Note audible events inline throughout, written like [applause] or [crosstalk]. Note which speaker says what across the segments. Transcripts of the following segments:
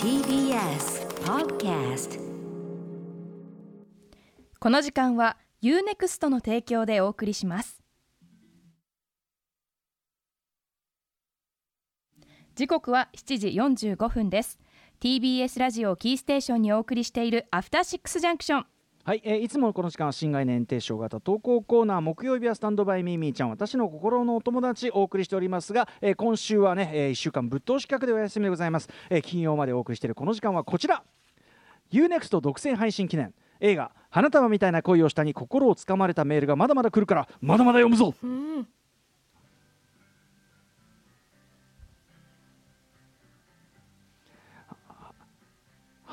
Speaker 1: TBS Podcast
Speaker 2: この時間は UNEXT の提供でお送りします。時刻は7時45分です。TBS ラジオキーステーションにお送りしているアフターシックスジャンクション。
Speaker 3: はい、えーいつもこの時間は新概念提唱型投稿コーナー木曜日はスタンドバイミーミーちゃん私の心のお友達お送りしておりますが、えー今週はね、え1週間ぶっ通し企画でお休みでございます、えー金曜までお送りしているこの時間はこちら。UNEXT 独占配信記念。映画「花束みたいな恋をした」に心をつかまれたメールがまだまだ来るからまだまだ読むぞ。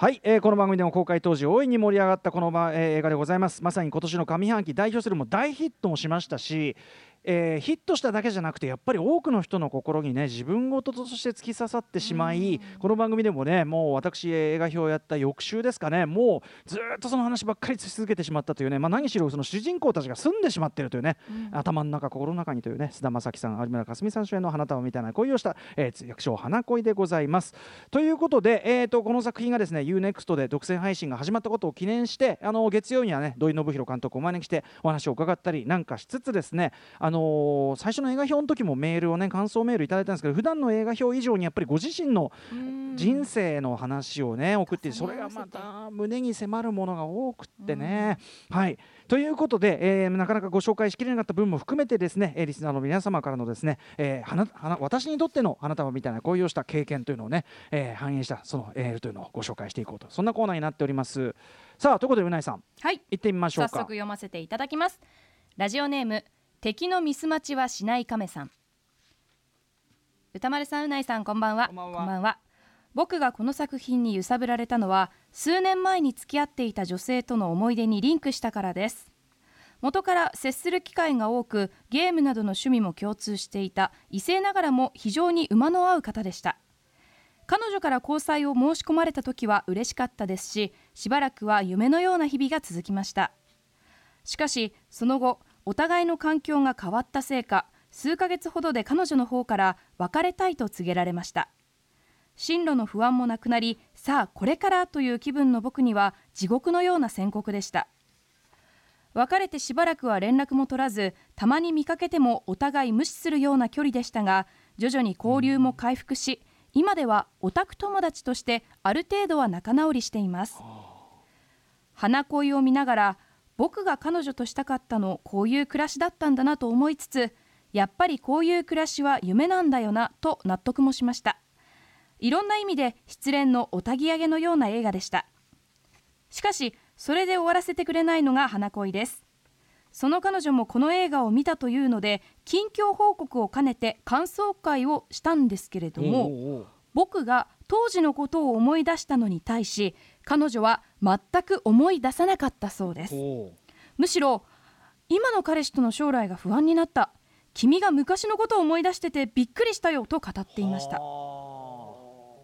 Speaker 3: はい、えーこの番組でも公開当時大いに盛り上がったこの、まえー映画でございます。まさに今年の上半期代表するも大ヒットもしましたし、えーヒットしただけじゃなくてやっぱり多くの人の心にね自分事として突き刺さってしまいこの番組でもねもう私映画表をやった翌週ですかねもうずーっとその話ばっかりし続けてしまったというね、まあ、何しろその主人公たちが住んでしまっているというね、頭の中心の中にというね菅田将暉さん有村架純さん主演の花束みたいな恋をした、えー、役所花恋でございます。ということで、えー、とこの作品がですね UNEXT で独占配信が始まったことを記念してあの月曜にはね土井信弘監督をお招きしてお話を伺ったりなんかしつつですねあのー最初の映画表の時もメールをね感想メールいただいたんですけど普段の映画表以上にやっぱりご自身の人生の話をね送ってそれがまた胸に迫るものが多くってね。はい。ということで、えーなかなかご紹介しきれなかった分も含めてですね、えーリスナーの皆様からのですね、えー花花私にとっての花束みたいな恋をした経験というのをね、えー反映したそのメールというのをご紹介していこうと。そんなコーナーになっております。さあということでうないさん。
Speaker 2: はい。
Speaker 3: 行ってみましょうか。
Speaker 2: 早速読ませていただきます。ラジオネーム敵のミス待ちはしない亀さん。歌丸さんうないさんこんばんは。
Speaker 3: こんばんは。
Speaker 2: 僕がこの作品に揺さぶられたのは数年前に付き合っていた女性との思い出にリンクしたからです。元から接する機会が多くゲームなどの趣味も共通していた。異性ながらも非常に馬の合う方でした。彼女から交際を申し込まれた時は嬉しかったですししばらくは夢のような日々が続きました。しかしその後お互いの環境が変わったせいか数ヶ月ほどで彼女の方から別れたいと告げられました。進路の不安もなくなりさあこれからという気分の僕には地獄のような宣告でした。別れてしばらくは連絡も取らずたまに見かけてもお互い無視するような距離でしたが徐々に交流も回復し今ではオタク友達としてある程度は仲直りしています。花恋を見ながら僕が彼女としたかったのこういう暮らしだったんだなと思いつつやっぱりこういう暮らしは夢なんだよなと納得もしました。いろんな意味で失恋のおたぎ上げのような映画でした。しかしそれで終わらせてくれないのが花恋です。その彼女もこの映画を見たというので近況報告を兼ねて感想会をしたんですけれども
Speaker 3: おうおう。
Speaker 2: 僕が当時のことを思い出したのに対し彼女は全く思い出さなかったそうです。むしろ今の彼氏との将来が不安になった。君が昔のことを思い出しててびっくりしたよと語っていました。お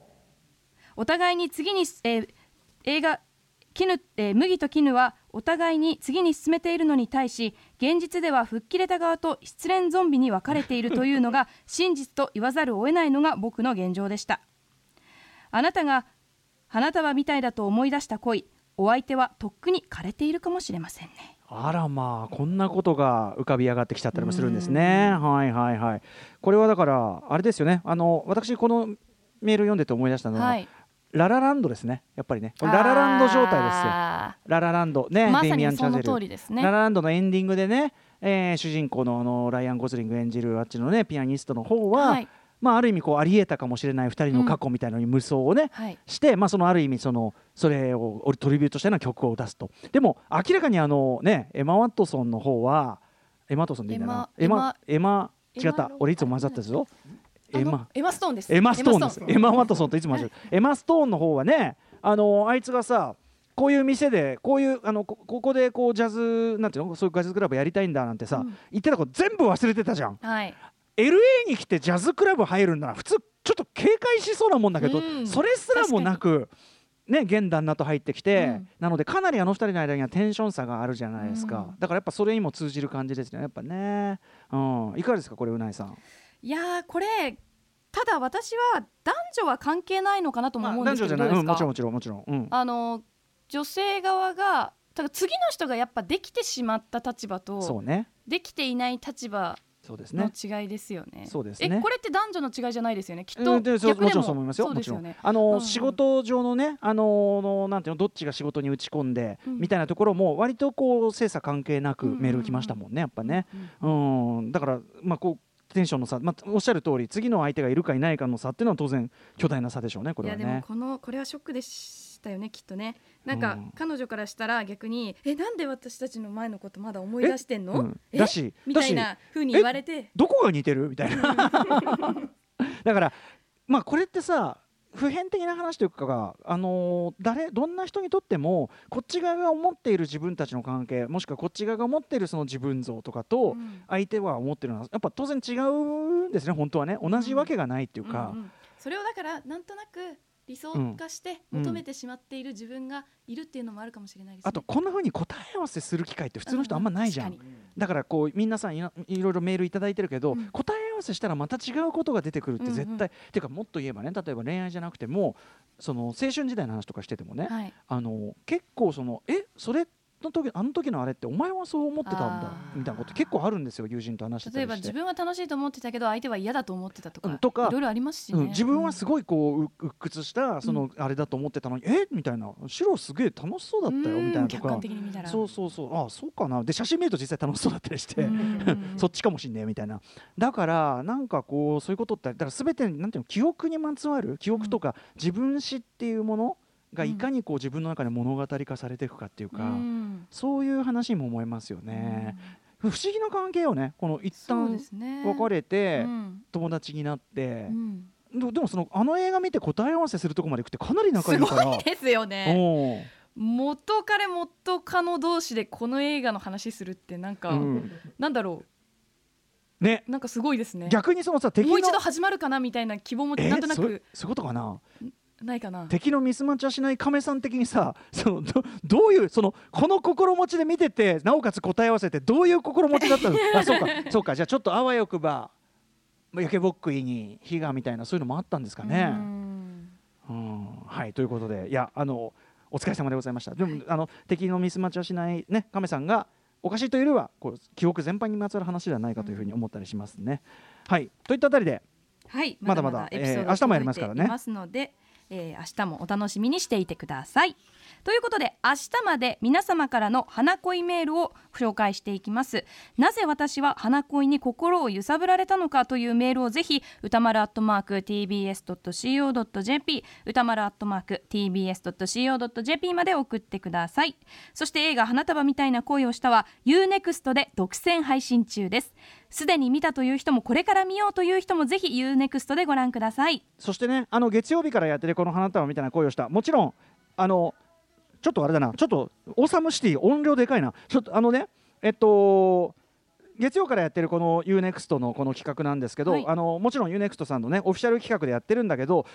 Speaker 2: 互いに次に、えー映画絹、えー麦と絹はお互いに次に進めているのに対し現実では吹っ切れた側と失恋ゾンビに分かれているというのが真実と言わざるを得ないのが僕の現状でしたあなたが花束みたいだと思い出した恋お相手はとっくに枯れているかもしれませんね
Speaker 3: あらまあこんなことが浮かび上がってきちゃったりもするんですね。はいはいはい。これはだからあれですよね。あの私このメール読んでて思い出したのは、
Speaker 2: はい
Speaker 3: ララランドですね。やっぱりね。ララランド状態ですよ。
Speaker 2: あ
Speaker 3: ララランド。ね。
Speaker 2: ーま
Speaker 3: デイミアン・チ
Speaker 2: さにその
Speaker 3: ャゼル。
Speaker 2: 通りですね。
Speaker 3: ララランドのエンディングでね、えー主人公のあのライアン・ゴズリング演じるあっちのねピアニストの方は、
Speaker 2: はい。
Speaker 3: まあある意味こうあり得たかもしれない2人の過去みたいなのに無双をね、
Speaker 2: はい。
Speaker 3: して、まあ、そのある意味そのそれをトリビュートしたような曲を出すと。でも明らかにあのねエマ・ワットソンの方はエマ・ワットソンでいいんだな。エ
Speaker 2: エマ
Speaker 3: マエマ
Speaker 2: エマ
Speaker 3: 違った。俺いつも混ざったぞエマ。
Speaker 2: エマストーンです。
Speaker 3: エマ・ストーンです。エマ・ワットソンといつも混ざるエマ・ストーンの方はねあのあいつがさこういう店でこういうあのこここでこうジャズなんていうの？そういうジャズクラブやりたいんだなんてさ、言ってたこと全部忘れてたじゃん。
Speaker 2: はい。
Speaker 3: LA に来てジャズクラブ入るんなら普通ちょっと警戒しそうなもんだけど、
Speaker 2: うん。
Speaker 3: それすらもなく。ね、現旦那と入ってきて、
Speaker 2: うん。
Speaker 3: なのでかなりあの二人の間にはテンション差があるじゃないですか、
Speaker 2: うん。
Speaker 3: だからやっぱそれにも通じる感じですねやっぱね、うん、いかがですかこれうないさん
Speaker 2: いやーこれただ私は男女は関係ないのかなとも思うんですけど、
Speaker 3: 男女じゃない、うん、もちろん
Speaker 2: ん
Speaker 3: もちろんもちろん、うん、
Speaker 2: あの女性側がだから次の人がやっぱできてしまった立場と
Speaker 3: そうね。
Speaker 2: できていない立場の
Speaker 3: そうですね。
Speaker 2: 違いですよね。
Speaker 3: そうですね。
Speaker 2: えこれって男女の違いじゃないですよね？きっと
Speaker 3: うんでそう
Speaker 2: 逆でも
Speaker 3: もちろんそう思いますよもちろん、
Speaker 2: そうですよね。
Speaker 3: あの、
Speaker 2: うん。
Speaker 3: 仕事上のねあのなんていうのどっちが仕事に打ち込んで、
Speaker 2: うん。
Speaker 3: みたいなところも割とこう精査関係なくメール来ましたもんねやっぱね、
Speaker 2: うん。
Speaker 3: うん、だからまあこうテンションの差、まあ、おっしゃる通り次の相手がいるかいないかの差っていうのは当然巨大な差でしょうねこ
Speaker 2: いやでも
Speaker 3: れはね。
Speaker 2: このこれはショックでしたよねきっとね。なんか、
Speaker 3: うん
Speaker 2: 彼女からしたら逆にえなんで私たちの前のことまだ思い出してんの？
Speaker 3: うん
Speaker 2: え？
Speaker 3: だし
Speaker 2: みたいな風に言われて。
Speaker 3: どこが似てる？みたいな [laughs] だからまあこれってさ普遍的な話というかあのー誰どんな人にとってもこっち側が思っている自分たちの関係もしくはこっち側が思っているその自分像とかと
Speaker 2: うん。
Speaker 3: 相手は思ってるのはやっぱ当然違うんですね本当はね。同じわけがないっていうか、
Speaker 2: うんうんそれをだからなんとなく理想化して
Speaker 3: うん。
Speaker 2: 求めてしまっている自分がいるっていうのもあるかもしれないですね。
Speaker 3: あとこんな風に答え合わせする機会って普通の人あんまないじゃん、
Speaker 2: う確かに。
Speaker 3: だからこう皆さんいろいろメールいただいてるけど、
Speaker 2: うん。
Speaker 3: 答え合わせしたらまた違うことが出てくるって絶対、
Speaker 2: うんうん
Speaker 3: っていうかもっと言えばね例えば恋愛じゃなくてもその青春時代の話とかしててもね、
Speaker 2: はい。
Speaker 3: あの結構そのえそれの時あの時のあれってお前はそう思ってたんだみたいなこと結構あるんですよ友人と話してた
Speaker 2: 例え。ば自分は楽しいと思ってたけど相手は嫌だと思ってたとか,、
Speaker 3: うんとか。
Speaker 2: いろいろありますしね、
Speaker 3: うん、自分はす
Speaker 2: い、
Speaker 3: ごいこうう鬱屈したそのあれだと思ってたのに、え？みたいな白すげえ楽しそうだったよみたいなとか。
Speaker 2: 客観的に見たら。
Speaker 3: そうそうそう。あそうかな。で写真見ると実際楽しそうだったりして、
Speaker 2: うん。うんうん
Speaker 3: そっちかもしんねえみたいな。だからなんかこうそういうことってだから全てなんていうの記憶にまつわる記憶とか自分史っていうものがいかにこう自分の中で物語化されていくかっていうか、
Speaker 2: うん。
Speaker 3: そういう話にも思いますよね、不思議な関係よね。この一旦
Speaker 2: すね。
Speaker 3: 別れて
Speaker 2: うん。
Speaker 3: 友達になって。
Speaker 2: う、ん。
Speaker 3: ででもそのあの映画見て答え合わせするとこまで行くってかなり仲いい
Speaker 2: す
Speaker 3: から
Speaker 2: ごいですよね。元彼元カノ同士でこの映画の話するってなんか、
Speaker 3: うん。
Speaker 2: なんだろ
Speaker 3: ね。
Speaker 2: うなんかすごいですね。
Speaker 3: 逆にそのさ敵の
Speaker 2: もう一度始まるかなみたいな希望も
Speaker 3: え
Speaker 2: なんとな
Speaker 3: そう
Speaker 2: く
Speaker 3: そういうことかな？
Speaker 2: ないかな？
Speaker 3: 敵のミスマッチはしない亀さん的にさ [laughs] そのどどういうそのこの心持ちで見ててなおかつ答え合わせてどういう心持ちだったの？[laughs] あそうかそうか。じゃあちょっとあわよくばまあ焼けぼっくいに火がみたいなそういうのもあったんですか
Speaker 2: う
Speaker 3: ね。
Speaker 2: ん。
Speaker 3: うん。はいということで。いやあのお疲れ様でございました。でも、あの敵のミスマッチはしないね亀さんがおかしいというよりはこう記憶全般にまつわる話ではないかというふうに思ったりしますね。はい。といったあたりで
Speaker 2: はい、
Speaker 3: まだまだ
Speaker 2: エピソード
Speaker 3: えー明日もやりますからね。
Speaker 2: ますので、えー明日もお楽しみにしていてください。ということで明日まで皆様からの花恋メールを紹介していきます。なぜ私は花恋に心を揺さぶられたのかというメールをぜひ歌丸アットマーク tbs.co.jp 歌丸アットマーク tbs.co.jp まで送ってください。そして映画花束みたいな恋をしたは UNEXT で独占配信中です。すでに見たという人もこれから見ようという人もぜひ UNEXT でご覧ください。
Speaker 3: そしてねあの月曜日からやってるこの花束みたいな恋をした。もちろんあのちょっとあれだな。ちょっとオーサムシティ音量でかいな。ちょっとあのねえっと月曜からやってるこの UNEXT のこの企画なんですけど、
Speaker 2: はい。
Speaker 3: あのもちろん UNEXT さんのねオフィシャル企画でやってるんだけど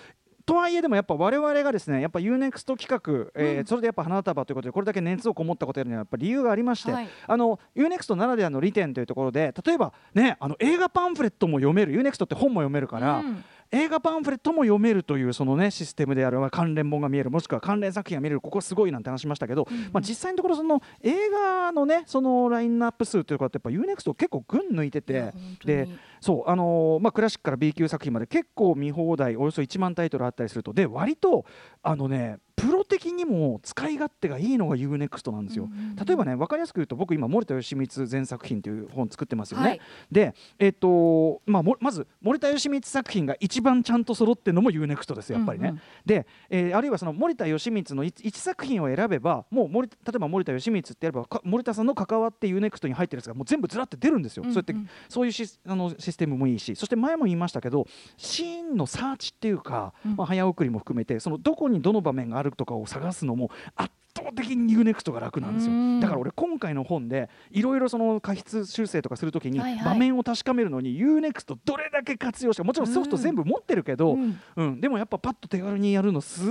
Speaker 3: とはいえでもやっぱ我々がですねやっぱ UNEXT 企画、えー
Speaker 2: うん。
Speaker 3: それでやっぱ花束ということでこれだけ熱をこもったことやるにはやっぱ理由がありまして、
Speaker 2: はい。
Speaker 3: あの UNEXT ならではの利点というところで例えばねあの映画パンフレットも読める。UNEXT って本も読めるから、
Speaker 2: うん
Speaker 3: 映画パンフレットも読めるというそのねシステムである関連本が見えるもしくは関連作品が見れるここすごいなんて話しましたけど、
Speaker 2: うん。うん
Speaker 3: まあ、実際のところその映画のねそのラインナップ数というかってやっぱ UNEXT 結構群抜いててでそうあのーまあクラシックから B 級作品まで結構見放題およそ1万タイトルあったりするとで割とあのねプロ的にも使い勝手がいいのが UNEXT なんですよ。例えばね分かりやすく言うと僕今森田義満全作品という本作ってますよね。
Speaker 2: はい
Speaker 3: で、えっとまあ、もまず森田義満作品が一番ちゃんと揃ってるのも UNEXT ですやっぱりね。
Speaker 2: うんうん
Speaker 3: で、えーあるいはその森田義満の 1, 作品を選べばもう森例えば森田義満ってやればか森田さんの関わって UNEXT に入ってるやつがもう全部ずらって出るんですよ。
Speaker 2: うんうん
Speaker 3: そうやってそういうシスあのシステムもいいしそして前も言いましたけどシーンのサーチっていうか、
Speaker 2: うん
Speaker 3: まあ、早送りも含めてそのどこにどの場面があるとかを探すのも圧倒的に UNEXT が楽なんですよ。
Speaker 2: うん。
Speaker 3: だから俺今回の本でいろいろその過失修正とかするときに場面を確かめるのに UNEXT どれだけ活用してもちろんソフト全部持ってるけど、
Speaker 2: うん。
Speaker 3: うん、でもやっぱパッと手軽にやるのすっ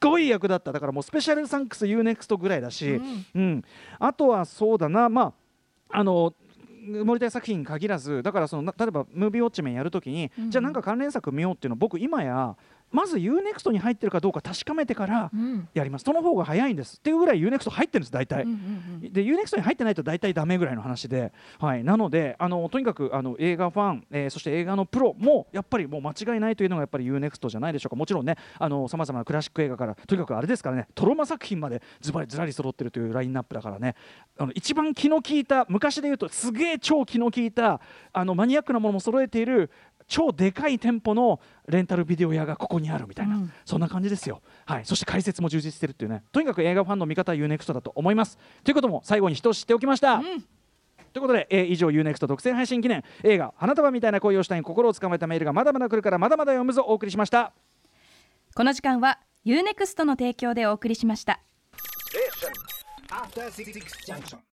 Speaker 3: ごい役立った。だからもうスペシャルサンクス UNEXT ぐらいだし、
Speaker 2: うん。
Speaker 3: うん、あとはそうだな。まああの森田作品に限らずだからそのな例えばムービーウォッチメンやるときに、
Speaker 2: うん。
Speaker 3: じゃあなんか関連作見ようっていうのを僕今やまず UNEXT に入ってるかどうか確かめてから
Speaker 2: うん。
Speaker 3: やります。その方が早いんです。っていうぐらい UNEXT 入ってるんです大体、
Speaker 2: うんうんうん。
Speaker 3: で UNEXT に入ってないと大体ダメぐらいの話で、はい、なのであのとにかくあの映画ファン、えーそして映画のプロもやっぱりもう間違いないというのがやっぱり UNEXT じゃないでしょうか。もちろんねさまざまなクラシック映画からとにかくあれですからねトロマ作品までズバリずらり揃ってるというラインナップだからね。あの一番気の利いた昔で言うとすげえ超気の利いたあのマニアックなものも揃えている超でかい店舗のレンタルビデオ屋がここにあるみたいな、
Speaker 2: うん。
Speaker 3: そんな感じですよ、はい、そして解説も充実してるっていうね。とにかく映画ファンの見方は UNEXT だと思います。ということも最後に一つ知っておきました、ということで、えー以上 UNEXT 独占配信記念映画「花束みたいな恋をしたい」に心をつかまれたメールがまだまだ来るからまだまだ読むぞお送りしました。
Speaker 2: この時間は UNEXT の提供でお送りしました.